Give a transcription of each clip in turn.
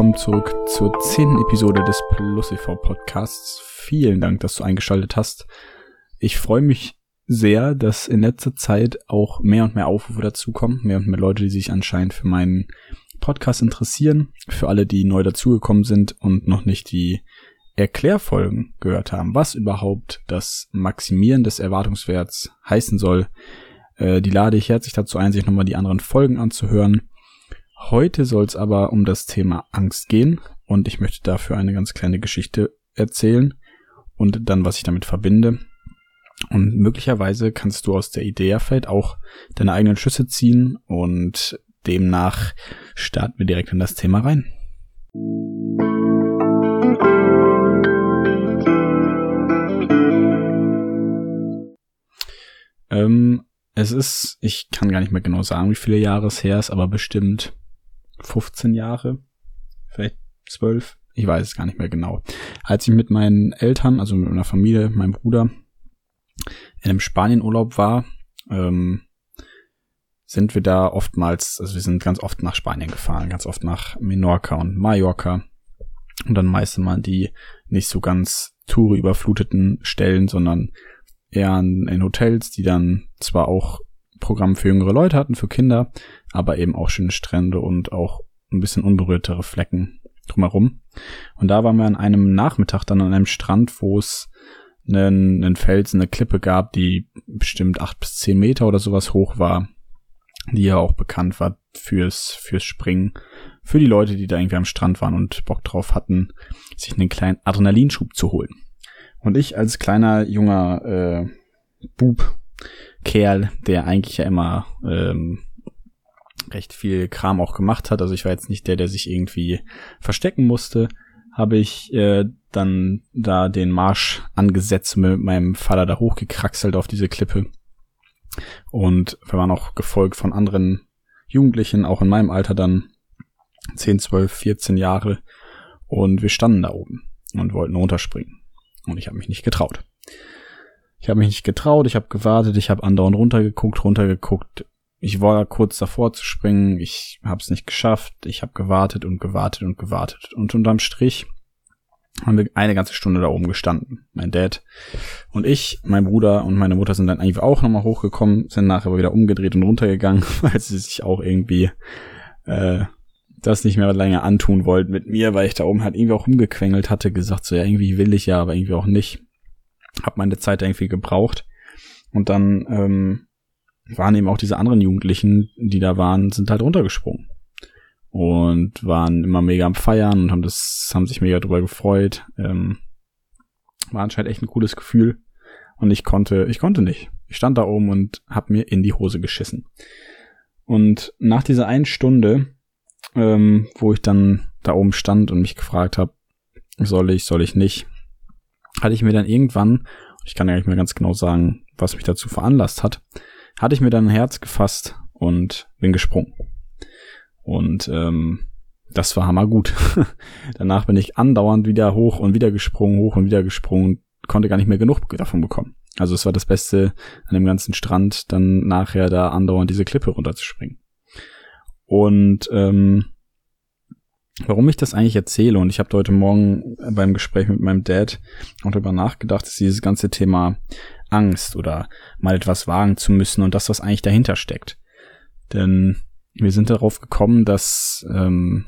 Willkommen zurück zur zehnten Episode des Plus e.V. Podcasts. Vielen Dank, dass du eingeschaltet hast. Ich freue mich sehr, dass in letzter Zeit auch mehr und mehr Aufrufe dazukommen, mehr und mehr Leute, die sich anscheinend für meinen Podcast interessieren. Für alle, die neu dazugekommen sind und noch nicht die Erklärfolgen gehört haben, was überhaupt das Maximieren des Erwartungswerts heißen soll, äh, die lade ich herzlich dazu ein, sich nochmal die anderen Folgen anzuhören. Heute soll es aber um das Thema Angst gehen und ich möchte dafür eine ganz kleine Geschichte erzählen und dann, was ich damit verbinde. Und möglicherweise kannst du aus der Idee vielleicht auch deine eigenen Schüsse ziehen und demnach starten wir direkt in das Thema rein. Ähm, es ist, ich kann gar nicht mehr genau sagen, wie viele Jahre es her ist, aber bestimmt 15 Jahre, vielleicht 12, ich weiß es gar nicht mehr genau. Als ich mit meinen Eltern, also mit meiner Familie, meinem Bruder, in einem Spanienurlaub war, ähm, sind wir da oftmals, also wir sind ganz oft nach Spanien gefahren, ganz oft nach Menorca und Mallorca und dann meistens mal die nicht so ganz Touri überfluteten Stellen, sondern eher in Hotels, die dann zwar auch Programm für jüngere Leute hatten, für Kinder, aber eben auch schöne Strände und auch ein bisschen unberührtere Flecken drumherum. Und da waren wir an einem Nachmittag dann an einem Strand, wo es einen, einen Felsen, eine Klippe gab, die bestimmt acht bis zehn Meter oder sowas hoch war, die ja auch bekannt war fürs, fürs Springen, für die Leute, die da irgendwie am Strand waren und Bock drauf hatten, sich einen kleinen Adrenalinschub zu holen. Und ich als kleiner junger äh, Bub, Kerl, der eigentlich ja immer ähm, recht viel Kram auch gemacht hat, also ich war jetzt nicht der, der sich irgendwie verstecken musste, habe ich äh, dann da den Marsch angesetzt mit meinem Vater da hochgekraxelt auf diese Klippe. Und wir waren auch gefolgt von anderen Jugendlichen, auch in meinem Alter dann 10, 12, 14 Jahre. Und wir standen da oben und wollten runterspringen. Und ich habe mich nicht getraut. Ich habe mich nicht getraut, ich habe gewartet, ich habe andauernd runtergeguckt, runtergeguckt. Ich war kurz davor zu springen, ich habe es nicht geschafft, ich habe gewartet und gewartet und gewartet. Und unterm Strich haben wir eine ganze Stunde da oben gestanden. Mein Dad und ich, mein Bruder und meine Mutter sind dann eigentlich auch nochmal hochgekommen, sind nachher aber wieder umgedreht und runtergegangen, weil sie sich auch irgendwie äh, das nicht mehr länger antun wollten mit mir, weil ich da oben halt irgendwie auch rumgequengelt hatte, gesagt so, ja, irgendwie will ich ja, aber irgendwie auch nicht. Hab meine Zeit irgendwie gebraucht. Und dann ähm, waren eben auch diese anderen Jugendlichen, die da waren, sind halt runtergesprungen. Und waren immer mega am Feiern und haben das, haben sich mega drüber gefreut. Ähm, war anscheinend echt ein cooles Gefühl. Und ich konnte, ich konnte nicht. Ich stand da oben und hab mir in die Hose geschissen. Und nach dieser einen Stunde ähm, wo ich dann da oben stand und mich gefragt habe, soll ich, soll ich nicht, hatte ich mir dann irgendwann, ich kann ja nicht mehr ganz genau sagen, was mich dazu veranlasst hat, hatte ich mir dann ein Herz gefasst und bin gesprungen. Und ähm, das war hammergut. Danach bin ich andauernd wieder hoch und wieder gesprungen, hoch und wieder gesprungen, konnte gar nicht mehr genug davon bekommen. Also es war das Beste an dem ganzen Strand, dann nachher da andauernd diese Klippe runterzuspringen. Und ähm, warum ich das eigentlich erzähle, und ich habe heute Morgen beim Gespräch mit meinem Dad auch darüber nachgedacht, ist dieses ganze Thema Angst oder mal etwas wagen zu müssen und das, was eigentlich dahinter steckt. Denn wir sind darauf gekommen, dass ähm,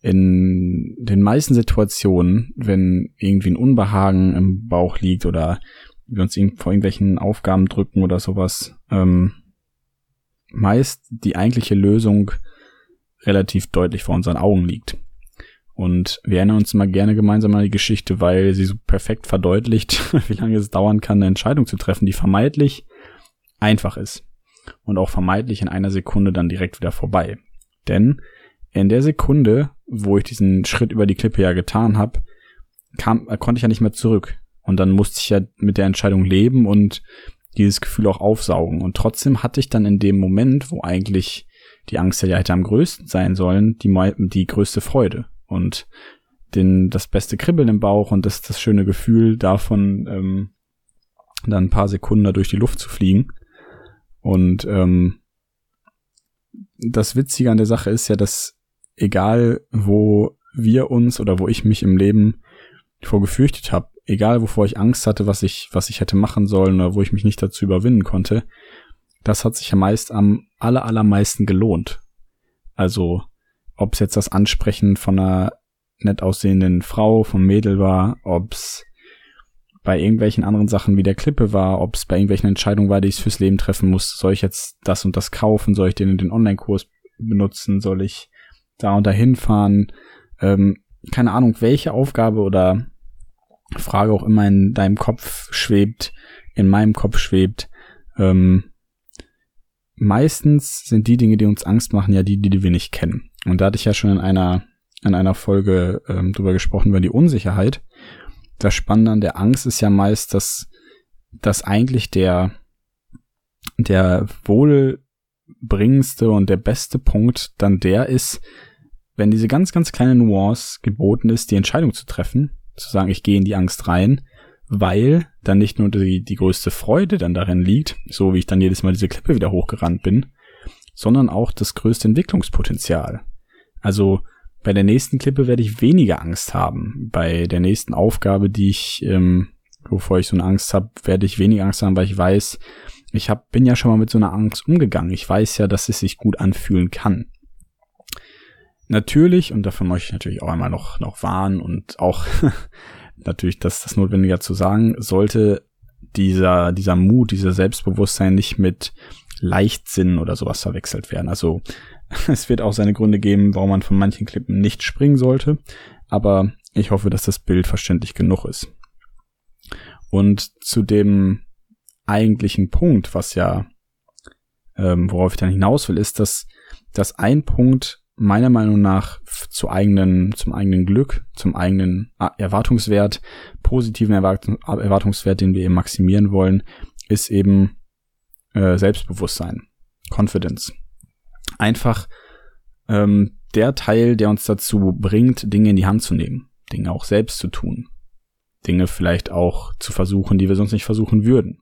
in den meisten Situationen, wenn irgendwie ein Unbehagen im Bauch liegt oder wir uns vor irgendwelchen Aufgaben drücken oder sowas, ähm, meist die eigentliche Lösung relativ deutlich vor unseren Augen liegt. Und wir erinnern uns mal gerne gemeinsam an die Geschichte, weil sie so perfekt verdeutlicht, wie lange es dauern kann, eine Entscheidung zu treffen, die vermeintlich einfach ist. Und auch vermeintlich in einer Sekunde dann direkt wieder vorbei. Denn in der Sekunde, wo ich diesen Schritt über die Klippe ja getan habe, kam, konnte ich ja nicht mehr zurück. Und dann musste ich ja mit der Entscheidung leben und dieses Gefühl auch aufsaugen. Und trotzdem hatte ich dann in dem Moment, wo eigentlich die Angst ja hätte am größten sein sollen, die, die größte Freude und den, das beste Kribbeln im Bauch und das, das schöne Gefühl davon, ähm, dann ein paar Sekunden da durch die Luft zu fliegen. Und ähm, das Witzige an der Sache ist ja, dass egal wo wir uns oder wo ich mich im Leben vor gefürchtet habe, egal wovor ich Angst hatte, was ich, was ich hätte machen sollen oder wo ich mich nicht dazu überwinden konnte, das hat sich ja meist am aller, allermeisten gelohnt. Also, ob es jetzt das Ansprechen von einer nett aussehenden Frau, vom Mädel war, ob's bei irgendwelchen anderen Sachen wie der Klippe war, ob es bei irgendwelchen Entscheidungen war, die ich fürs Leben treffen muss. Soll ich jetzt das und das kaufen? Soll ich den in den Online-Kurs benutzen? Soll ich da und dahin fahren? Ähm, keine Ahnung, welche Aufgabe oder Frage auch immer in deinem Kopf schwebt, in meinem Kopf schwebt. Ähm, meistens sind die Dinge, die uns Angst machen, ja die, die wir nicht kennen. Und da hatte ich ja schon in einer in einer Folge ähm, drüber gesprochen über die Unsicherheit. Das Spannende an der Angst ist ja meist, dass, dass eigentlich der, der wohlbringendste und der beste Punkt dann der ist, wenn diese ganz, ganz kleine Nuance geboten ist, die Entscheidung zu treffen, zu sagen, ich gehe in die Angst rein, weil dann nicht nur die, die größte Freude dann darin liegt, so wie ich dann jedes Mal diese Klippe wieder hochgerannt bin, sondern auch das größte Entwicklungspotenzial. Also bei der nächsten Klippe werde ich weniger Angst haben. Bei der nächsten Aufgabe, die ich, ähm, wovor ich so eine Angst habe, werde ich weniger Angst haben, weil ich weiß, ich hab, bin ja schon mal mit so einer Angst umgegangen. Ich weiß ja, dass es sich gut anfühlen kann. Natürlich, und davon möchte ich natürlich auch einmal noch, noch warnen und auch natürlich das, das Notwendige zu sagen, sollte dieser, dieser Mut, dieser Selbstbewusstsein nicht mit Leichtsinn oder sowas verwechselt werden. Also es wird auch seine Gründe geben, warum man von manchen Klippen nicht springen sollte, aber ich hoffe, dass das Bild verständlich genug ist. Und zu dem eigentlichen Punkt, was ja, ähm, worauf ich dann hinaus will, ist, dass, dass ein Punkt meiner Meinung nach zu eigenen, zum eigenen Glück, zum eigenen Erwartungswert, positiven Erwartungswert, den wir eben maximieren wollen, ist eben äh, Selbstbewusstsein, Confidence. Einfach ähm, der Teil, der uns dazu bringt, Dinge in die Hand zu nehmen, Dinge auch selbst zu tun, Dinge vielleicht auch zu versuchen, die wir sonst nicht versuchen würden,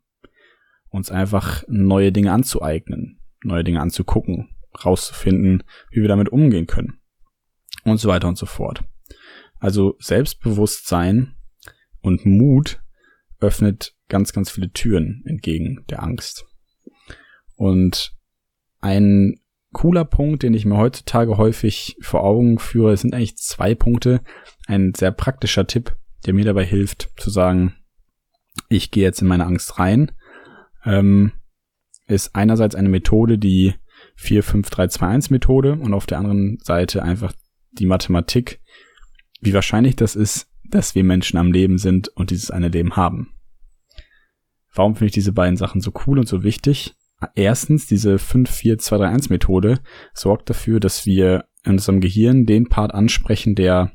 uns einfach neue Dinge anzueignen, neue Dinge anzugucken, rauszufinden, wie wir damit umgehen können und so weiter und so fort. Also Selbstbewusstsein und Mut öffnet ganz, ganz viele Türen entgegen der Angst. Und ein cooler Punkt, den ich mir heutzutage häufig vor Augen führe. Sind eigentlich zwei Punkte. Ein sehr praktischer Tipp, der mir dabei hilft, zu sagen, ich gehe jetzt in meine Angst rein, ähm, ist einerseits eine Methode, die 45321 Methode und auf der anderen Seite einfach die Mathematik, wie wahrscheinlich das ist, dass wir Menschen am Leben sind und dieses eine Leben haben. Warum finde ich diese beiden Sachen so cool und so wichtig? Erstens, diese 5-4-2-3-1-Methode sorgt dafür, dass wir in unserem Gehirn den Part ansprechen, der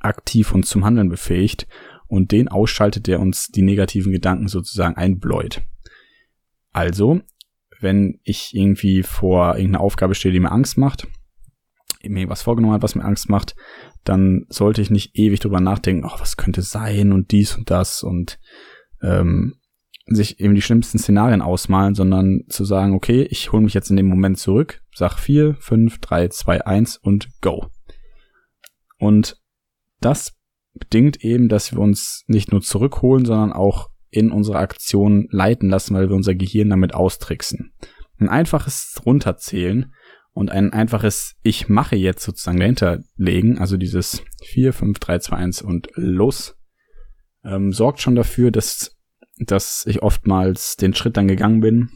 aktiv uns zum Handeln befähigt und den ausschaltet, der uns die negativen Gedanken sozusagen einbläut. Also, wenn ich irgendwie vor irgendeiner Aufgabe stehe, die mir Angst macht, mir was vorgenommen hat, was mir Angst macht, dann sollte ich nicht ewig drüber nachdenken, oh, was könnte sein und dies und das und ähm, sich eben die schlimmsten Szenarien ausmalen, sondern zu sagen, okay, ich hole mich jetzt in dem Moment zurück, sag 4, 5, 3, 2, 1 und go. Und das bedingt eben, dass wir uns nicht nur zurückholen, sondern auch in unsere Aktion leiten lassen, weil wir unser Gehirn damit austricksen. Ein einfaches Runterzählen und ein einfaches Ich mache jetzt sozusagen dahinter legen, also dieses 4, 5, 3, 2, 1 und los, ähm, sorgt schon dafür, dass dass ich oftmals den Schritt dann gegangen bin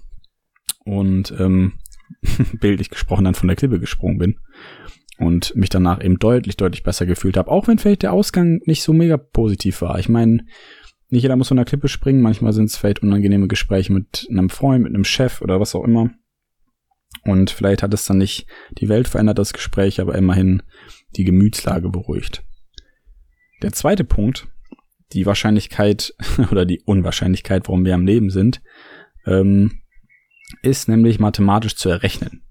und ähm, bildlich gesprochen dann von der Klippe gesprungen bin und mich danach eben deutlich, deutlich besser gefühlt habe. Auch wenn vielleicht der Ausgang nicht so mega positiv war. Ich meine, nicht jeder muss von der Klippe springen. Manchmal sind es vielleicht unangenehme Gespräche mit einem Freund, mit einem Chef oder was auch immer. Und vielleicht hat es dann nicht die Welt verändert, das Gespräch, aber immerhin die Gemütslage beruhigt. Der zweite Punkt, die Wahrscheinlichkeit oder die Unwahrscheinlichkeit, warum wir am Leben sind, ähm, ist nämlich mathematisch zu errechnen.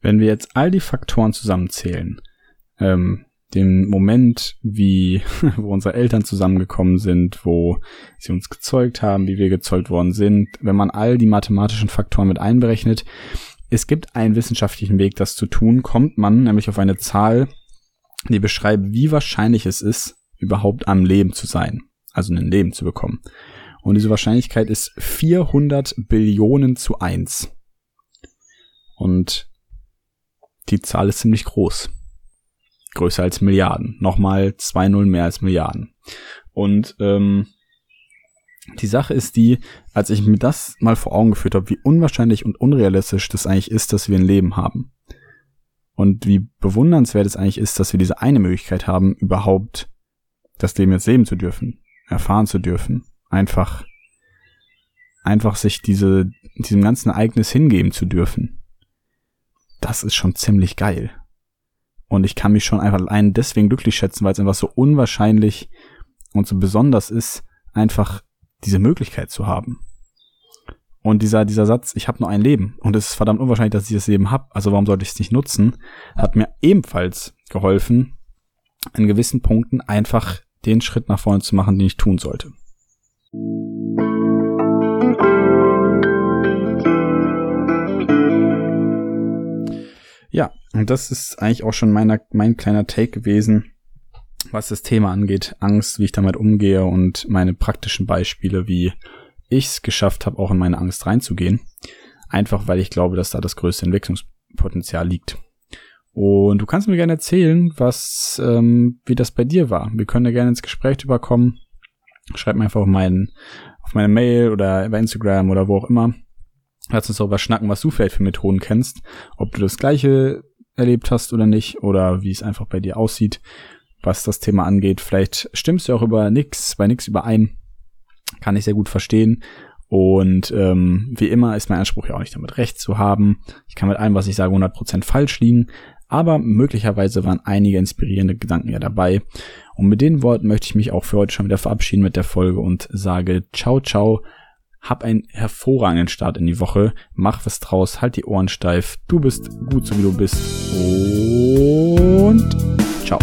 Wenn wir jetzt all die Faktoren zusammenzählen, ähm, den Moment, wie, wo unsere Eltern zusammengekommen sind, wo sie uns gezeugt haben, wie wir gezeugt worden sind, wenn man all die mathematischen Faktoren mit einberechnet, es gibt einen wissenschaftlichen Weg, das zu tun, kommt man nämlich auf eine Zahl, die beschreibt, wie wahrscheinlich es ist, überhaupt am Leben zu sein, also ein Leben zu bekommen. Und diese Wahrscheinlichkeit ist 400 Billionen zu eins. Und die Zahl ist ziemlich groß. Größer als Milliarden. Nochmal zwei Null mehr als Milliarden. Und ähm, die Sache ist die, als ich mir das mal vor Augen geführt habe, wie unwahrscheinlich und unrealistisch das eigentlich ist, dass wir ein Leben haben. Und wie bewundernswert es eigentlich ist, dass wir diese eine Möglichkeit haben, überhaupt das Leben jetzt leben zu dürfen, erfahren zu dürfen, einfach, einfach sich diese, diesem ganzen Ereignis hingeben zu dürfen. Das ist schon ziemlich geil. Und ich kann mich schon einfach allein deswegen glücklich schätzen, weil es einfach so unwahrscheinlich und so besonders ist, einfach diese Möglichkeit zu haben. Und dieser, dieser Satz, ich habe nur ein Leben und es ist verdammt unwahrscheinlich, dass ich das Leben habe, also warum sollte ich es nicht nutzen, hat mir ebenfalls geholfen, in gewissen Punkten einfach den Schritt nach vorne zu machen, den ich tun sollte. Ja, und das ist eigentlich auch schon meiner, mein kleiner Take gewesen, was das Thema angeht. Angst, wie ich damit umgehe und meine praktischen Beispiele, wie ich es geschafft habe, auch in meine Angst reinzugehen. Einfach weil ich glaube, dass da das größte Entwicklungspotenzial liegt. Und du kannst mir gerne erzählen, was, ähm, wie das bei dir war. Wir können da gerne ins Gespräch überkommen. Schreib mir einfach auf, meinen, auf meine Mail oder bei Instagram oder wo auch immer. Lass uns darüber schnacken, was du vielleicht für Methoden kennst. Ob du das gleiche erlebt hast oder nicht oder wie es einfach bei dir aussieht, was das Thema angeht. Vielleicht stimmst du auch über nix, bei nix überein. Kann ich sehr gut verstehen. Und ähm, wie immer ist mein Anspruch ja auch nicht damit recht zu haben. Ich kann mit allem, was ich sage, 100% falsch liegen. Aber möglicherweise waren einige inspirierende Gedanken ja dabei. Und mit den Worten möchte ich mich auch für heute schon wieder verabschieden mit der Folge und sage ciao, ciao. Hab einen hervorragenden Start in die Woche. Mach was draus, halt die Ohren steif. Du bist gut so wie du bist. Und ciao.